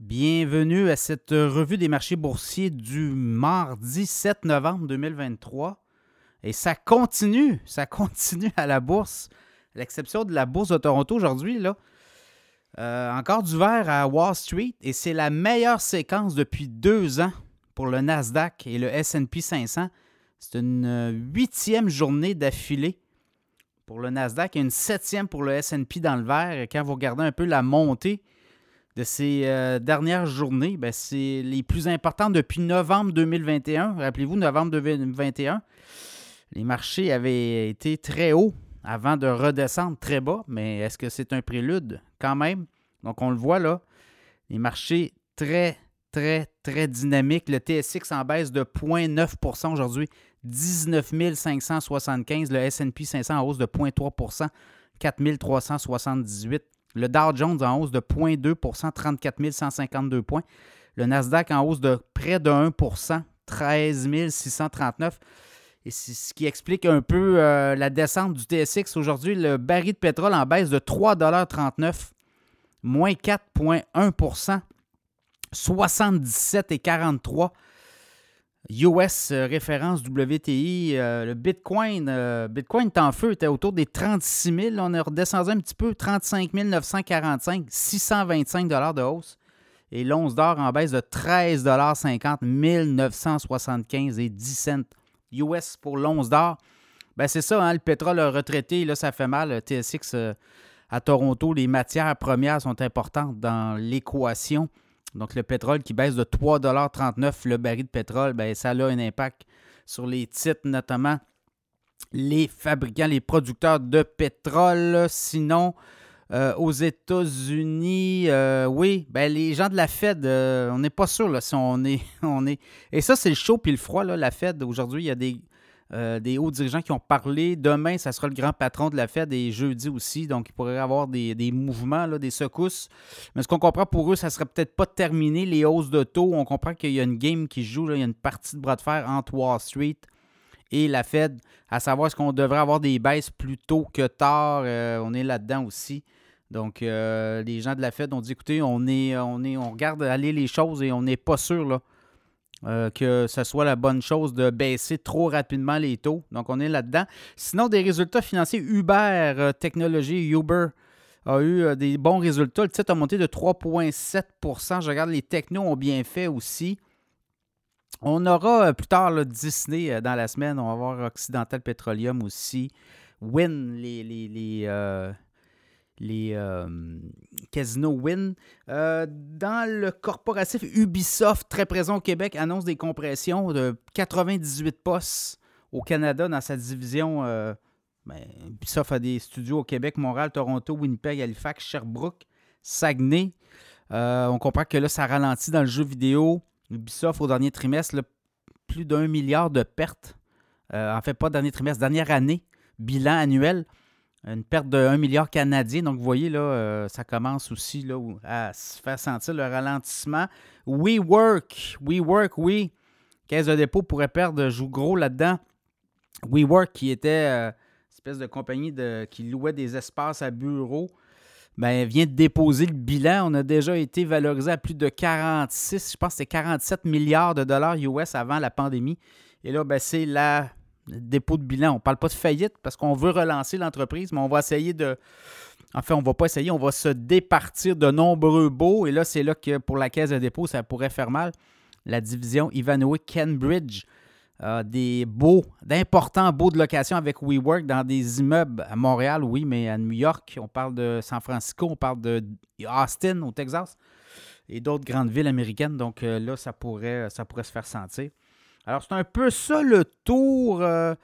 Bienvenue à cette revue des marchés boursiers du mardi 7 novembre 2023. Et ça continue, ça continue à la bourse, à l'exception de la bourse de Toronto aujourd'hui. là. Euh, encore du vert à Wall Street et c'est la meilleure séquence depuis deux ans pour le Nasdaq et le SP 500. C'est une euh, huitième journée d'affilée pour le Nasdaq et une septième pour le SP dans le vert. Et quand vous regardez un peu la montée, de ces euh, dernières journées, ben, c'est les plus importantes depuis novembre 2021. Rappelez-vous, novembre 2021, les marchés avaient été très hauts avant de redescendre très bas, mais est-ce que c'est un prélude? Quand même? Donc, on le voit là, les marchés très, très, très dynamiques. Le TSX en baisse de 0,9% aujourd'hui, 19 575. Le S&P 500 en hausse de 0,3% 4 378. Le Dow Jones en hausse de 0,2% 34 152 points. Le Nasdaq en hausse de près de 1% 13 639. Et c'est ce qui explique un peu euh, la descente du TSX. Aujourd'hui, le baril de pétrole en baisse de 3,39 moins 4,1% 77,43 US euh, référence WTI, euh, le Bitcoin, euh, Bitcoin est en feu, était autour des 36 000. On est redescendu un petit peu, 35 945, 625 de hausse. Et l'once d'or en baisse de 13,50 1975 et 10 cents US pour l'once d'or. Ben c'est ça, hein, le pétrole retraité, là, ça fait mal. TSX à Toronto, les matières premières sont importantes dans l'équation. Donc, le pétrole qui baisse de 3,39 le baril de pétrole, bien, ça a un impact sur les titres, notamment les fabricants, les producteurs de pétrole. Sinon, euh, aux États-Unis, euh, oui, ben, les gens de la Fed, euh, on n'est pas sûr là, si on est, on est. Et ça, c'est le chaud puis le froid. La Fed, aujourd'hui, il y a des euh, des hauts dirigeants qui ont parlé. Demain, ça sera le grand patron de la Fed et jeudi aussi. Donc, il pourrait y avoir des, mouvements, des secousses. Mais ce qu'on comprend pour eux, ça ne serait peut-être pas terminé, les hausses de taux. On comprend qu'il y a une game qui joue. il y a une partie de bras de fer entre Wall Street et la Fed, à savoir est-ce qu'on devrait avoir des baisses plus tôt que tard. Euh, on est là-dedans aussi. Donc, euh, les gens de la Fed ont dit écoutez, on, est, on, est, on regarde aller les choses et on n'est pas sûr là, euh, que ce soit la bonne chose de baisser trop rapidement les taux. Donc, on est là-dedans. Sinon, des résultats financiers, Uber euh, Uber a eu euh, des bons résultats. Le titre a monté de 3,7% Je regarde, les technos ont bien fait aussi. On aura plus tard Disney dans la semaine. On va voir Occidental Petroleum aussi. Win, les les euh, casinos Win. Euh, dans le corporatif Ubisoft, très présent au Québec, annonce des compressions de 98 postes au Canada dans sa division. Euh, ben, Ubisoft a des studios au Québec, Montréal, Toronto, Winnipeg, Halifax, Sherbrooke, Saguenay. on comprend que là, ça ralentit dans le jeu vidéo. Ubisoft, au dernier trimestre, plus d'un milliard de pertes. en fait, pas dernier trimestre, dernière année, bilan annuel une perte de 1 milliard canadien. Donc, vous voyez, là, euh, ça commence aussi là, à se faire sentir le ralentissement. WeWork, WeWork, oui. Caisse de dépôt pourrait perdre, joue gros là-dedans. WeWork, qui était euh, une espèce de compagnie de, qui louait des espaces à bureaux, ben, vient de déposer le bilan. On a déjà été valorisé à plus de 46, je pense que c'était 47 milliards de dollars US avant la pandémie. Et là, ben, c'est la dépôt de bilan. On ne parle pas de faillite parce qu'on veut relancer l'entreprise, mais on va essayer de. Enfin, on ne va pas essayer, on va se départir de nombreux baux. Et là, c'est là que pour la caisse de dépôt, ça pourrait faire mal. La division Ivanhoe Cambridge a des baux, d'importants baux de location avec WeWork dans des immeubles à Montréal, oui, mais à New York, on parle de San Francisco, on parle de Austin au Texas et d'autres grandes villes américaines. Donc euh, là, ça pourrait, ça pourrait se faire sentir. Alors, c'est un peu ça le tour euh,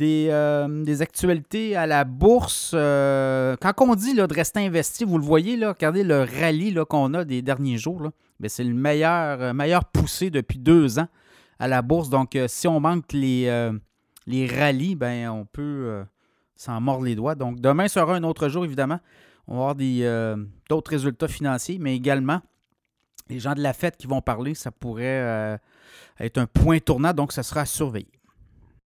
euh, des, actualités à la bourse. Euh, quand on dit de rester investi, vous le voyez, là, regardez le rallye qu'on a des derniers jours. Ben, c'est le meilleur, meilleur poussé depuis deux ans à la bourse. Donc, si on manque les, les rallyes, ben, on peut s'en mordre les doigts. Donc, demain sera un autre jour, évidemment. On va avoir d'autres résultats financiers, mais également les gens de la fête qui vont parler, ça pourrait être un point tournant, donc ça sera à surveiller.